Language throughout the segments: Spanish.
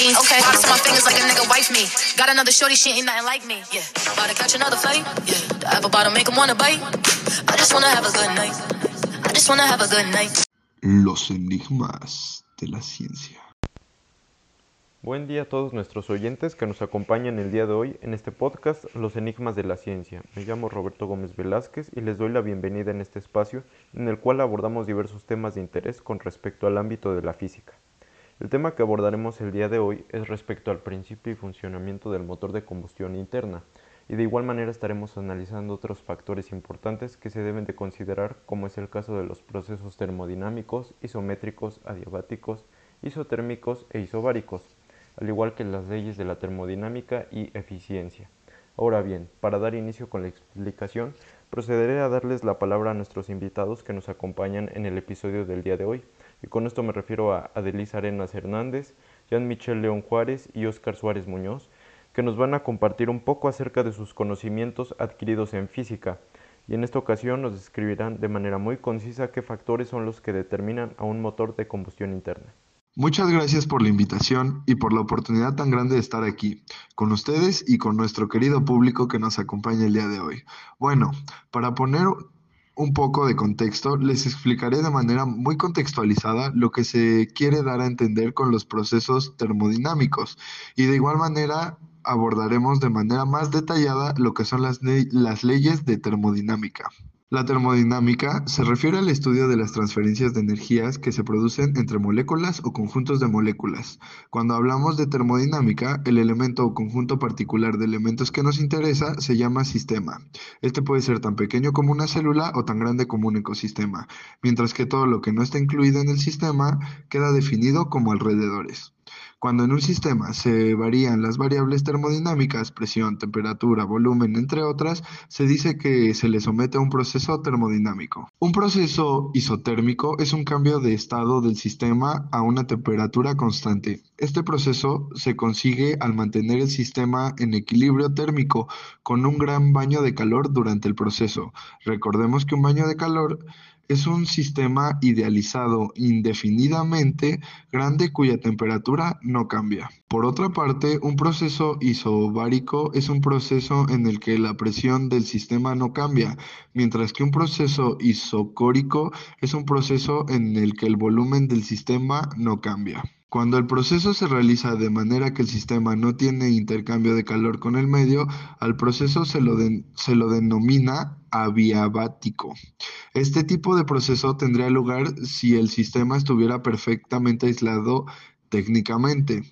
jeans. Okay, on my fingers like a nigga wife me. Got another shorty, she ain't nothing like me. Yeah, about to catch another fight. Yeah, the apple bottom make him wanna bite. I just wanna have a good night. I just wanna have a good night. Los enigmas de la ciencia. Buen día a todos nuestros oyentes que nos acompañan el día de hoy en este podcast Los Enigmas de la Ciencia. Me llamo Roberto Gómez Velázquez y les doy la bienvenida en este espacio en el cual abordamos diversos temas de interés con respecto al ámbito de la física. El tema que abordaremos el día de hoy es respecto al principio y funcionamiento del motor de combustión interna y de igual manera estaremos analizando otros factores importantes que se deben de considerar como es el caso de los procesos termodinámicos, isométricos, adiabáticos, isotérmicos e isobáricos al igual que las leyes de la termodinámica y eficiencia. Ahora bien, para dar inicio con la explicación, procederé a darles la palabra a nuestros invitados que nos acompañan en el episodio del día de hoy. Y con esto me refiero a Adelisa Arenas Hernández, Jean-Michel León Juárez y Óscar Suárez Muñoz, que nos van a compartir un poco acerca de sus conocimientos adquiridos en física. Y en esta ocasión nos describirán de manera muy concisa qué factores son los que determinan a un motor de combustión interna. Muchas gracias por la invitación y por la oportunidad tan grande de estar aquí, con ustedes y con nuestro querido público que nos acompaña el día de hoy. Bueno, para poner un poco de contexto, les explicaré de manera muy contextualizada lo que se quiere dar a entender con los procesos termodinámicos y de igual manera abordaremos de manera más detallada lo que son las, las leyes de termodinámica. La termodinámica se refiere al estudio de las transferencias de energías que se producen entre moléculas o conjuntos de moléculas. Cuando hablamos de termodinámica, el elemento o conjunto particular de elementos que nos interesa se llama sistema. Este puede ser tan pequeño como una célula o tan grande como un ecosistema, mientras que todo lo que no está incluido en el sistema queda definido como alrededores. Cuando en un sistema se varían las variables termodinámicas, presión, temperatura, volumen, entre otras, se dice que se le somete a un proceso termodinámico. Un proceso isotérmico es un cambio de estado del sistema a una temperatura constante. Este proceso se consigue al mantener el sistema en equilibrio térmico con un gran baño de calor durante el proceso. Recordemos que un baño de calor es un sistema idealizado indefinidamente grande cuya temperatura no cambia. Por otra parte, un proceso isobárico es un proceso en el que la presión del sistema no cambia, mientras que un proceso isocórico es un proceso en el que el volumen del sistema no cambia. Cuando el proceso se realiza de manera que el sistema no tiene intercambio de calor con el medio, al proceso se lo, se lo denomina adiabático. Este tipo de proceso tendría lugar si el sistema estuviera perfectamente aislado técnicamente.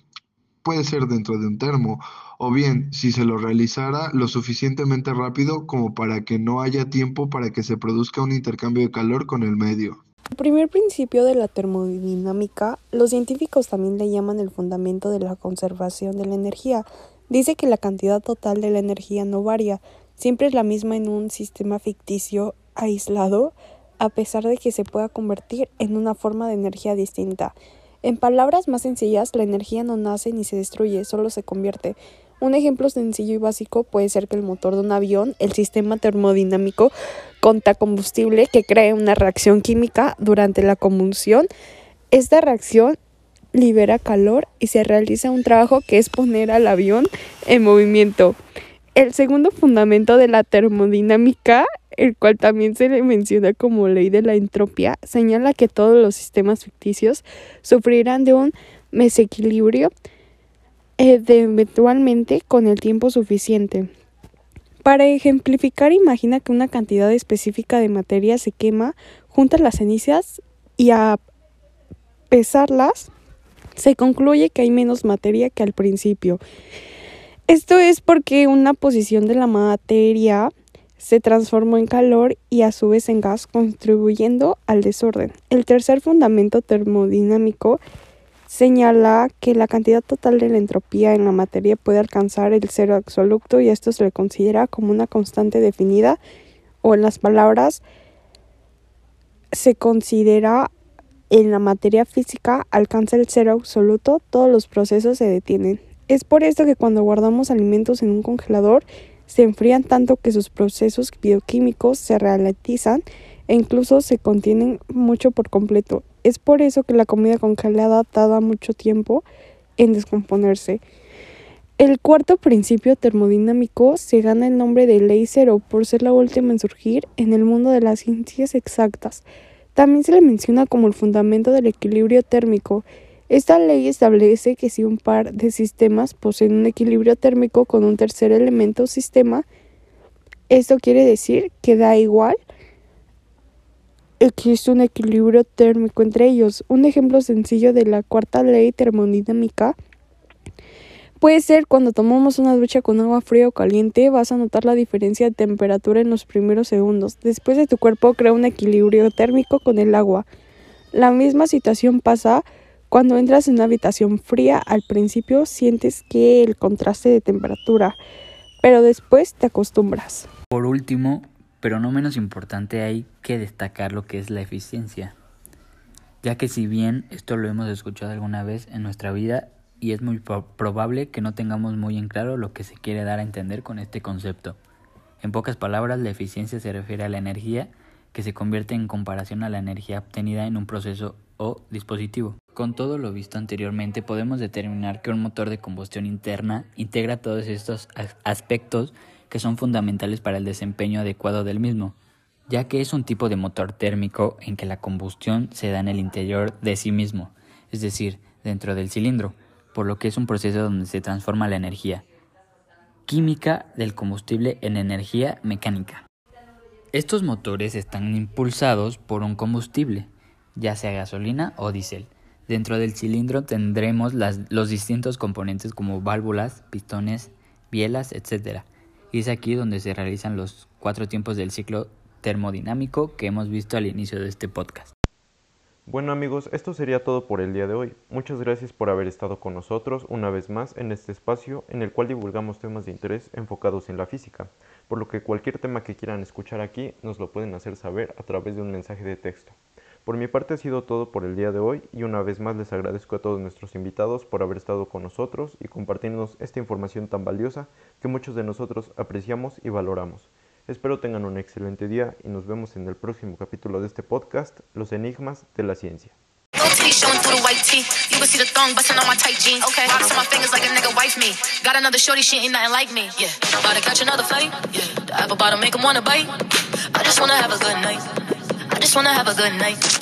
Puede ser dentro de un termo, o bien si se lo realizara lo suficientemente rápido como para que no haya tiempo para que se produzca un intercambio de calor con el medio. El primer principio de la termodinámica, los científicos también le llaman el fundamento de la conservación de la energía. Dice que la cantidad total de la energía no varia, siempre es la misma en un sistema ficticio aislado, a pesar de que se pueda convertir en una forma de energía distinta. En palabras más sencillas, la energía no nace ni se destruye, solo se convierte. Un ejemplo sencillo y básico puede ser que el motor de un avión, el sistema termodinámico, conta combustible que crea una reacción química durante la combustión. Esta reacción libera calor y se realiza un trabajo que es poner al avión en movimiento. El segundo fundamento de la termodinámica, el cual también se le menciona como ley de la entropía, señala que todos los sistemas ficticios sufrirán de un desequilibrio eh, eventualmente con el tiempo suficiente. Para ejemplificar, imagina que una cantidad específica de materia se quema, junta las cenizas y a pesarlas se concluye que hay menos materia que al principio. Esto es porque una posición de la materia se transformó en calor y a su vez en gas, contribuyendo al desorden. El tercer fundamento termodinámico señala que la cantidad total de la entropía en la materia puede alcanzar el cero absoluto y esto se le considera como una constante definida o en las palabras se considera en la materia física alcanza el cero absoluto, todos los procesos se detienen. Es por esto que cuando guardamos alimentos en un congelador se enfrían tanto que sus procesos bioquímicos se ralentizan e incluso se contienen mucho por completo. Es por eso que la comida congelada tarda mucho tiempo en descomponerse. El cuarto principio termodinámico se gana el nombre de ley cero por ser la última en surgir en el mundo de las ciencias exactas. También se le menciona como el fundamento del equilibrio térmico. Esta ley establece que si un par de sistemas poseen un equilibrio térmico con un tercer elemento o sistema, esto quiere decir que da igual existe un equilibrio térmico entre ellos. Un ejemplo sencillo de la cuarta ley termodinámica puede ser cuando tomamos una ducha con agua fría o caliente, vas a notar la diferencia de temperatura en los primeros segundos. Después de tu cuerpo crea un equilibrio térmico con el agua. La misma situación pasa cuando entras en una habitación fría. Al principio sientes que el contraste de temperatura, pero después te acostumbras. Por último, pero no menos importante, hay que destacar lo que es la eficiencia, ya que si bien esto lo hemos escuchado alguna vez en nuestra vida y es muy probable que no tengamos muy en claro lo que se quiere dar a entender con este concepto. En pocas palabras, la eficiencia se refiere a la energía que se convierte en comparación a la energía obtenida en un proceso o dispositivo. Con todo lo visto anteriormente, podemos determinar que un motor de combustión interna integra todos estos aspectos que son fundamentales para el desempeño adecuado del mismo, ya que es un tipo de motor térmico en que la combustión se da en el interior de sí mismo, es decir, dentro del cilindro, por lo que es un proceso donde se transforma la energía química del combustible en energía mecánica. Estos motores están impulsados por un combustible, ya sea gasolina o diésel. Dentro del cilindro tendremos los distintos componentes como válvulas, pistones, bielas, etc. Y es aquí donde se realizan los cuatro tiempos del ciclo termodinámico que hemos visto al inicio de este podcast. Bueno amigos, esto sería todo por el día de hoy. Muchas gracias por haber estado con nosotros una vez más en este espacio en el cual divulgamos temas de interés enfocados en la física, por lo que cualquier tema que quieran escuchar aquí nos lo pueden hacer saber a través de un mensaje de texto. Por mi parte ha sido todo por el día de hoy y una vez más les agradezco a todos nuestros invitados por haber estado con nosotros y compartirnos esta información tan valiosa que muchos de nosotros apreciamos y valoramos. Espero tengan un excelente día y nos vemos en el próximo capítulo de este podcast, Los Enigmas de la Ciencia. I just wanna have a good night.